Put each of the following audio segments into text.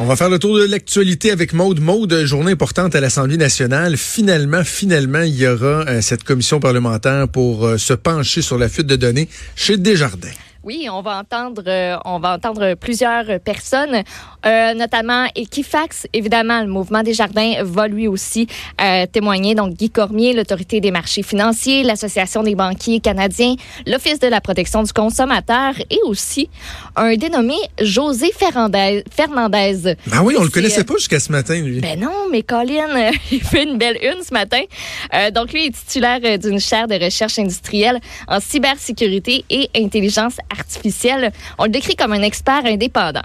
On va faire le tour de l'actualité avec Maude. Maude, journée importante à l'Assemblée nationale. Finalement, finalement, il y aura euh, cette commission parlementaire pour euh, se pencher sur la fuite de données chez Desjardins. Oui, on va entendre, euh, on va entendre plusieurs personnes, euh, notamment Equifax. Évidemment, le mouvement des jardins va lui aussi euh, témoigner. Donc, Guy Cormier, l'autorité des marchés financiers, l'association des banquiers canadiens, l'office de la protection du consommateur et aussi un dénommé José Fernandez. Fernandez. Ah oui, on le connaissait pas jusqu'à ce matin, lui. Ben non, mais Colin, il fait une belle une ce matin. donc, lui est titulaire d'une chaire de recherche industrielle en cybersécurité et intelligence artificielle. On le décrit comme un expert indépendant.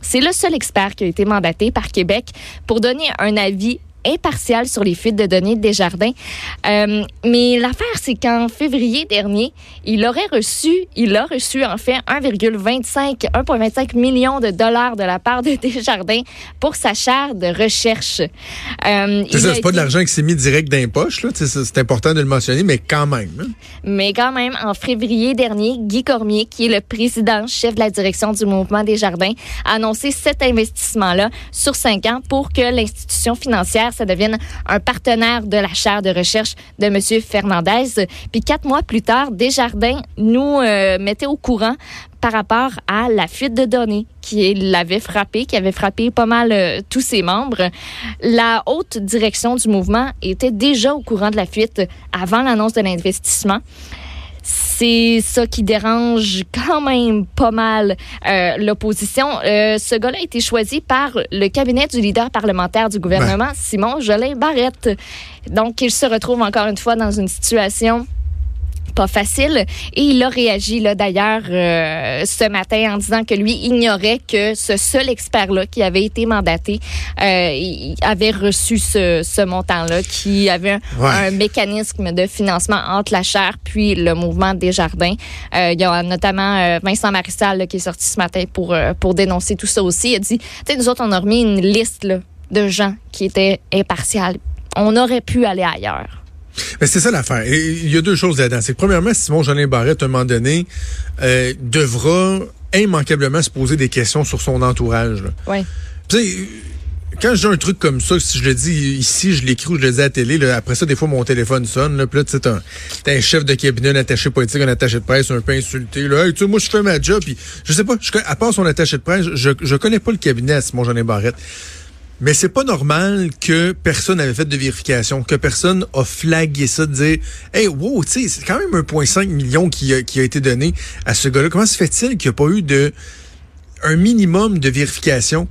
C'est le seul expert qui a été mandaté par Québec pour donner un avis impartial sur les fuites de données de Desjardins. Euh, mais l'affaire, c'est qu'en février dernier, il aurait reçu, il a reçu en fait 1,25 1,25 million de dollars de la part de Desjardins pour sa chaire de recherche. Euh, c'est pas de l'argent qui s'est mis direct dans les poches, C'est important de le mentionner, mais quand même. Hein. Mais quand même, en février dernier, Guy Cormier, qui est le président, chef de la direction du mouvement Desjardins, a annoncé cet investissement-là sur cinq ans pour que l'institution financière ça devienne un partenaire de la chaire de recherche de M. Fernandez. Puis quatre mois plus tard, Desjardins nous euh, mettait au courant par rapport à la fuite de données qui l'avait frappé, qui avait frappé pas mal euh, tous ses membres. La haute direction du mouvement était déjà au courant de la fuite avant l'annonce de l'investissement c'est ça qui dérange quand même pas mal euh, l'opposition. Euh, ce gars-là a été choisi par le cabinet du leader parlementaire du gouvernement, ben. Simon Jolin Barrette. Donc, il se retrouve encore une fois dans une situation pas facile. Et il a réagi là d'ailleurs euh, ce matin en disant que lui ignorait que ce seul expert-là qui avait été mandaté euh, avait reçu ce, ce montant-là, qui avait un, mécanisme de financement entre la chaire puis le mouvement des jardins. Euh, il y a notamment Vincent Marissal qui est sorti ce matin pour, pour dénoncer tout ça aussi. Il a dit, tu sais, nous autres, on a remis une liste là, de gens qui étaient impartials. On aurait pu aller ailleurs. Mais c'est ça l'affaire. Il y a deux choses là-dedans. C'est que premièrement, Simon Jolin Barrette, à un moment donné, euh, devra immanquablement se poser des questions sur son entourage. Oui. quand j'ai un truc comme ça, si je le dis ici, je l'écris ou je le dis à la télé, après ça, des fois, mon téléphone sonne. Là, puis là, tu sais, un, chef de cabinet, un attaché politique, un attaché de presse, un peu insulté. Là, hey, tu sais, moi, je fais ma job. Puis, je sais pas, à part son attaché de presse, je, je connais pas le cabinet à Simon Jolin Barrette. Mais c'est pas normal que personne n'avait fait de vérification, que personne a flagué ça, de dire Hey, wow, tu sais, c'est quand même 1,5 million qui a, qui a été donné à ce gars-là. Comment se fait-il qu'il n'y a pas eu de un minimum de vérification?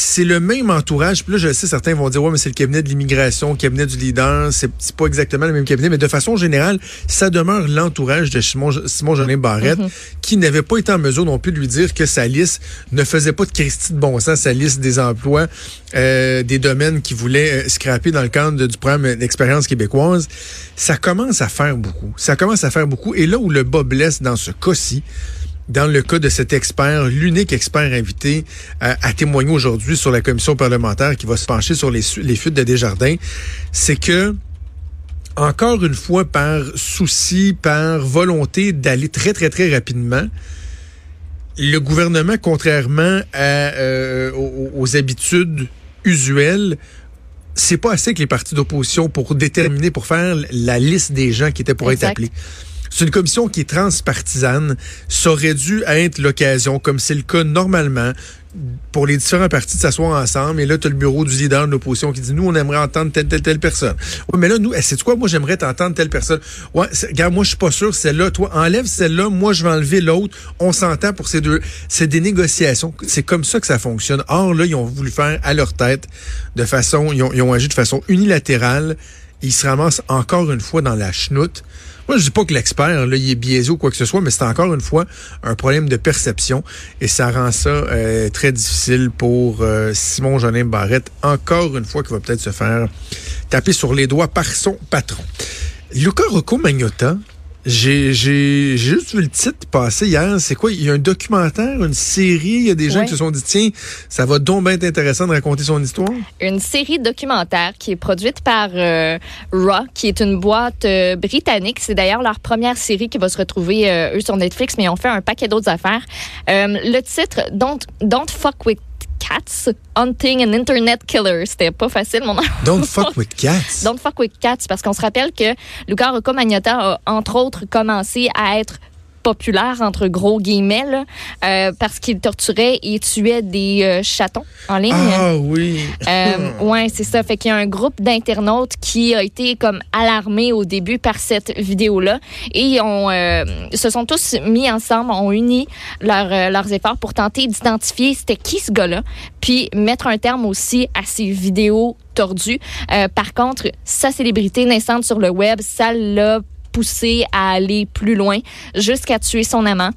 C'est le même entourage. Puis là, je sais, certains vont dire, ouais, mais c'est le cabinet de l'immigration, le cabinet du leader. C'est pas exactement le même cabinet, mais de façon générale, ça demeure l'entourage de Simon, Simon Jolin Barrette, mm-hmm. qui n'avait pas été en mesure non plus de lui dire que sa liste ne faisait pas de Christie de bon sens, sa liste des emplois, euh, des domaines qu'il voulait euh, scraper dans le cadre du programme d'expérience québécoise. Ça commence à faire beaucoup. Ça commence à faire beaucoup. Et là où le bas blesse dans ce cas-ci, dans le cas de cet expert, l'unique expert invité euh, à témoigner aujourd'hui sur la commission parlementaire qui va se pencher sur les, les fuites de Desjardins, c'est que encore une fois, par souci, par volonté d'aller très, très, très rapidement, le gouvernement, contrairement à, euh, aux, habitudes usuelles, c'est pas assez que les partis d'opposition pour déterminer, pour faire la liste des gens qui étaient pour être appelés. C'est une commission qui est transpartisane. Ça aurait dû être l'occasion, comme c'est le cas normalement, pour les différents partis de s'asseoir ensemble. Et là, tu as le bureau du leader de l'opposition qui dit, nous, on aimerait entendre telle, telle, telle personne. Ouais, mais là, nous, c'est quoi? Moi, j'aimerais t'entendre telle personne. Ouais, regarde, moi, je suis pas sûr, celle-là. Toi, enlève celle-là. Moi, je vais enlever l'autre. On s'entend pour ces deux. C'est des négociations. C'est comme ça que ça fonctionne. Or, là, ils ont voulu faire à leur tête de façon, ils ont agi de façon unilatérale. Ils se ramassent encore une fois dans la chenoute Moi, je dis pas que l'expert, là, il est biaisé ou quoi que ce soit, mais c'est encore une fois un problème de perception et ça rend ça euh, très difficile pour euh, Simon Jolin Barrette, encore une fois, qui va peut-être se faire taper sur les doigts par son patron. Luca Rocco Magnotta, j'ai juste vu le titre passer hier. C'est quoi? Il y a un documentaire, une série. Il y a des gens qui se sont dit, tiens, ça va donc bien être intéressant de raconter son histoire. Une série documentaire qui est produite par euh, Raw, qui est une boîte euh, britannique. C'est d'ailleurs leur première série qui va se retrouver, euh, eux, sur Netflix, mais ils ont fait un paquet d'autres affaires. le titre, Don't, Don't Fuck With Cats, Hunting an Internet Killer. C'était pas facile, mon nom. Don't fuck with cats. Don't fuck with cats, parce qu'on se rappelle que Luca Rocco Magnotta a, entre autres, commencé à être populaire, entre gros guillemets, euh, parce qu'il torturait et tuait des euh, chatons en ligne. Ah oui. Euh, ouais, c'est ça. Fait qu'il y a un groupe d'internautes qui a été comme alarmé au début par cette vidéo-là et on se sont tous mis ensemble, ont uni leurs efforts pour tenter d'identifier c'était qui ce gars-là, puis mettre un terme aussi à ces vidéos tordues. par contre, sa célébrité naissante sur le web, ça l'a poussé à aller plus loin jusqu'à tuer son amant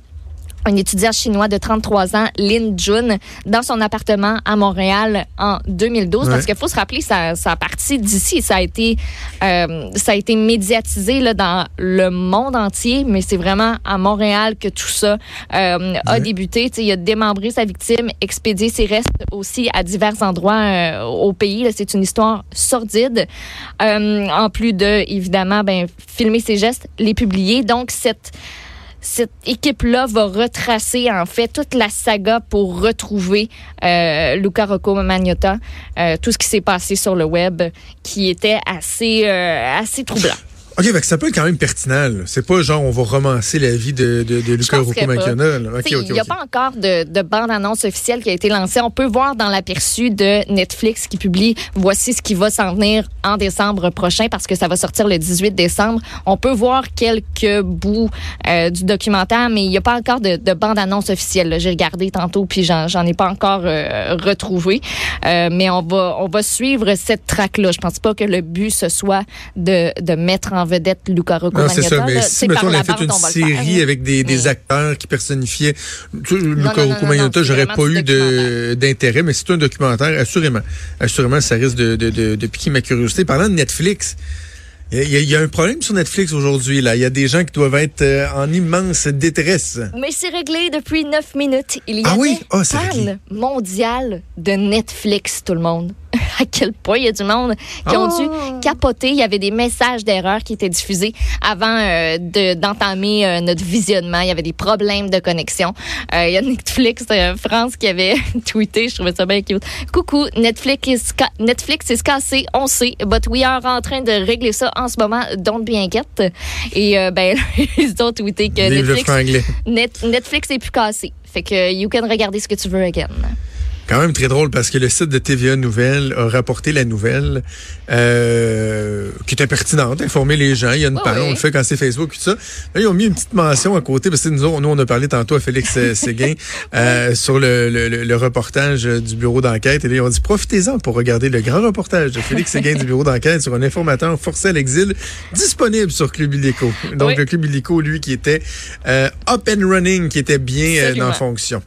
un étudiant chinois de 33 ans, Lin Jun, dans son appartement à Montréal en 2012. Parce qu'il faut se rappeler, ça, ça a parti d'ici. Ça a été, euh, ça a été médiatisé là, dans le monde entier, mais c'est vraiment à Montréal que tout ça euh, a débuté. il a démembré sa victime, expédié ses restes aussi à divers endroits euh, au pays. C'est une histoire sordide. en plus de, évidemment, ben, filmer ses gestes, les publier. Donc, cette cette équipe-là va retracer en fait toute la saga pour retrouver euh, Luca Rocco Magnotta, euh, tout ce qui s'est passé sur le web, qui était assez euh, assez troublant. OK, fait ça peut être quand même pertinent. C'est pas genre on va romancer la vie de, de, de Luca Rocco Il n'y a pas encore de, de bande-annonce officielle qui a été lancée. On peut voir dans l'aperçu de Netflix qui publie voici ce qui va s'en venir en décembre prochain parce que ça va sortir le 18 décembre. On peut voir quelques bouts euh, du documentaire, mais il n'y a pas encore de, de bande-annonce officielle. J'ai regardé tantôt puis j'en ai pas encore euh, retrouvé. Euh, mais on va on va suivre cette traque-là. Je pense pas que le but ce soit de, de mettre en vedette Luca Rocco Non, c'est ça, mais si, mettons, on a fait une série avec des, des, acteurs qui personnifiaient Luca Rocco j'aurais pas eu d'intérêt, mais c'est un documentaire, assurément. Assurément, ça risque de, de, de, de piquer ma curiosité. Parlant de Netflix, il y, a, un problème sur Netflix aujourd'hui. Là, il y a des gens qui doivent être euh, en immense détresse. Mais c'est réglé depuis neuf minutes. Il y a ah oui? oh, mondial de Netflix, tout le monde. à quel point il y a du monde qui ont dû oh. capoter. Il y avait des messages d'erreur qui étaient diffusés avant euh, d'entamer euh, notre visionnement. Il y avait des problèmes de connexion. Euh, il y a Netflix France qui avait tweeté, je trouvais ça bien cute. Coucou, Netflix is, Netflix est cassé, on sait, but we are en train de régler ça en ce moment, don't be inquiète. Et ben, ils ont tweeté que Netflix, Netflix est plus cassé. Fait que you can regarder ce que tu veux again. Quand même très drôle parce que le site de TVA Nouvelle a rapporté la nouvelle euh, qui était pertinente, informer les gens. Il y a une page, on le fait quand c'est Facebook et tout ça. Là, ils ont mis une petite mention à côté parce que nous, nous on a parlé tantôt à Félix Séguin euh, sur le, le, reportage du bureau d'enquête. Et là, ils ont dit profitez-en pour regarder le grand reportage de Félix Séguin du bureau d'enquête sur un informateur forcé à l'exil disponible sur Club Illico. Donc, le Club Illico, lui, qui était euh, up and running, qui était bien en fonction.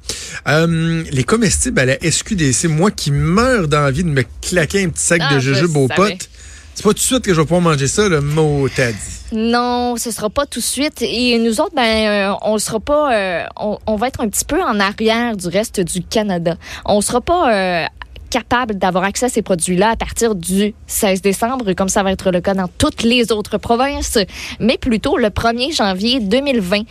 les comestibles à la SQDC, moi qui meurs d'envie de me claquer un petit sac de ah, jujubes aux potes, c'est pas tout de suite que je vais pouvoir manger ça, le mot t'as dit. Non, ce sera pas tout de suite. Et nous autres, ben, euh, on sera pas, euh, on, va être un petit peu en arrière du reste du Canada. On sera pas euh, capable d'avoir accès à ces produits-là à partir du 16 décembre, comme ça va être le cas dans toutes les autres provinces, mais plutôt le 1er janvier 2020.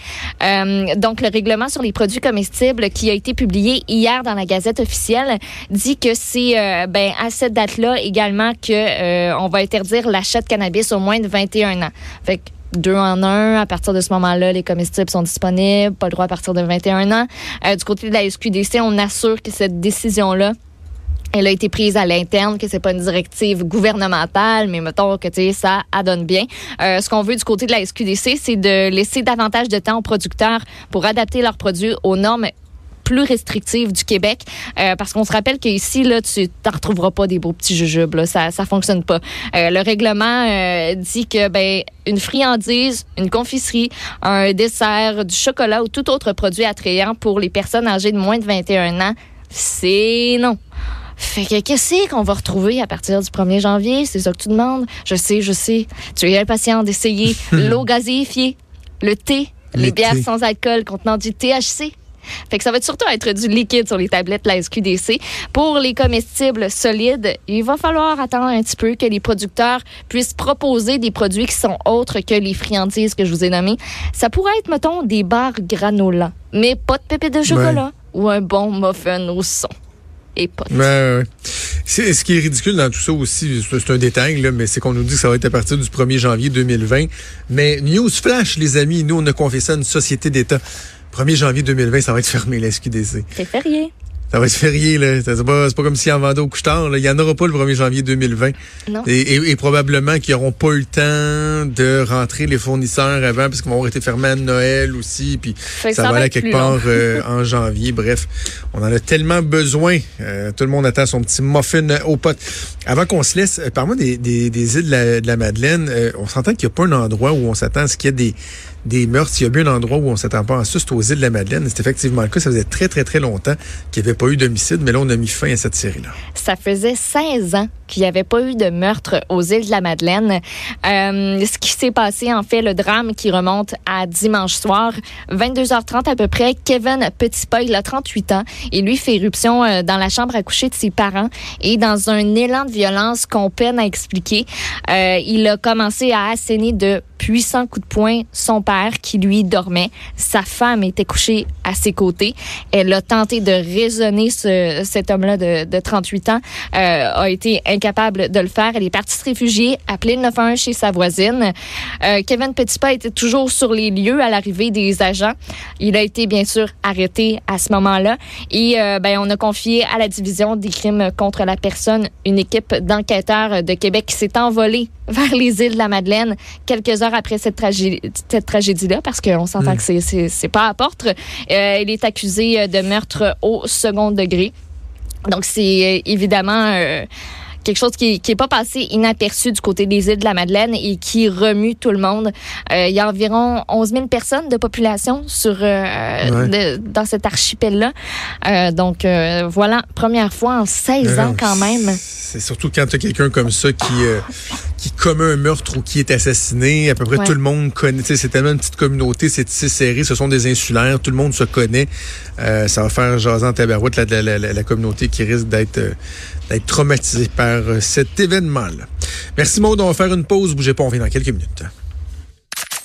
Euh, donc, le règlement sur les produits comestibles qui a été publié hier dans la Gazette officielle dit que c'est euh, ben, à cette date-là également que euh, on va interdire l'achat de cannabis au moins de 21 ans. Fait que deux en un. À partir de ce moment-là, les comestibles sont disponibles, pas le droit à partir de 21 ans. du côté de la SQDC, on assure que cette décision-là elle a été prise à l'interne, que c'est pas une directive gouvernementale, mais mettons que ça adonne bien. Euh, ce qu'on veut du côté de la SQDC, c'est de laisser davantage de temps aux producteurs pour adapter leurs produits aux normes plus restrictives du Québec. Euh, parce qu'on se rappelle qu'ici, là, tu n'en retrouveras pas des beaux petits jujubes. Là. Ça ne fonctionne pas. Euh, le règlement euh, dit que ben, une friandise, une confiserie, un dessert, du chocolat ou tout autre produit attrayant pour les personnes âgées de moins de 21 ans, c'est non. Fait que qu'est-ce qu'on va retrouver à partir du 1er janvier? C'est ça que tu demandes? Je sais, je sais. Tu es impatient d'essayer l'eau gazéifiée, le thé, les, bières sans alcool contenant du THC. Fait que ça va surtout être du liquide sur les tablettes la SQDC. Pour les comestibles solides, il va falloir attendre un petit peu que les producteurs puissent proposer des produits qui sont autres que les friandises que je vous ai nommées. Ça pourrait être, mettons, des barres granola, mais pas de pépé de chocolat ou un bon muffin au son. Et pas de... C'est, ce qui est ridicule dans tout ça aussi, c'est un détail, là, mais c'est qu'on nous dit que ça va être à partir du 1er janvier 2020. Mais news flash, les amis, nous, on a confié ça à une société d'État. 1er janvier 2020, ça va être fermé, la SQDC. C'est férié. Ça va être férié, là. C'est pas, pas comme si en vendait au couche-tard. Il n'y en aura pas le 1er janvier 2020. Non. Et, probablement qu'ils n'auront pas eu le temps de rentrer les fournisseurs avant parce qu'ils vont avoir été fermés à Noël aussi. Puis ça, va aller quelque part euh, en janvier. Bref, on en a tellement besoin. Euh, tout le monde attend son petit muffin au pot. Avant qu'on se laisse, euh, parle-moi des, des, îles de la, Madeleine. on s'entend qu'il n'y a pas un endroit où on s'attend à ce qu'il y ait des, des meurtres. Il y a bien un endroit où on s'attend pas à ça, c'est aux îles de la Madeleine. C'est effectivement le cas. Ça faisait très, très, très longtemps qu'il n'y avait pas eu d'homicide, mais là, on a mis fin à cette série-là. Ça faisait 16 ans qu'il n'y avait pas eu de meurtre aux îles de la Madeleine. Euh, ce qui s'est passé, en fait, le drame qui remonte à dimanche soir, 22h30 à peu près, Kevin Petitpoil, il a 38 ans, et lui fait éruption euh, dans la chambre à coucher de ses parents et dans un élan de violence qu'on peine à expliquer, euh, il a commencé à asséner de puissants coups de poing son père qui lui dormait. Sa femme était couchée à ses côtés. Elle a tenté de raisonner ce, cet homme-là de, de 38 ans, euh, a été incapable de le faire. Elle est partie se réfugier, appelée le 911 chez sa voisine. Euh, Kevin Petitpas était toujours sur les lieux à l'arrivée des agents. Il a été bien sûr arrêté à ce moment-là et euh, ben on a confié à la division des crimes contre la personne une équipe d'enquêteurs de Québec qui s'est envolée vers les îles de la Madeleine quelques heures après cette, tragédie, tragédie-là, parce qu'on s'entend mm. que c'est pas à porte. Euh, il est accusé de meurtre au second degré. Donc, c'est évidemment... Euh, quelque chose qui n'est pas passé inaperçu du côté des îles de la Madeleine et qui remue tout le monde. Euh, il y a environ 11 000 personnes de population sur euh, dans cet archipel-là. Euh, donc euh, voilà, première fois en 16 ans quand même. C'est surtout quand tu as quelqu'un comme ça qui qui commet un meurtre ou qui est assassiné, à peu près tout le monde connaît. C'est tellement une petite communauté, c'est tissé serré, ce sont des insulaires, tout le monde se connaît. ça va faire jaser en tabarouette la, la, la, la communauté qui risque d'être d'être traumatisée par cet événement-là. Merci Maud, on va faire une pause. Bougez pas, on revient dans quelques minutes.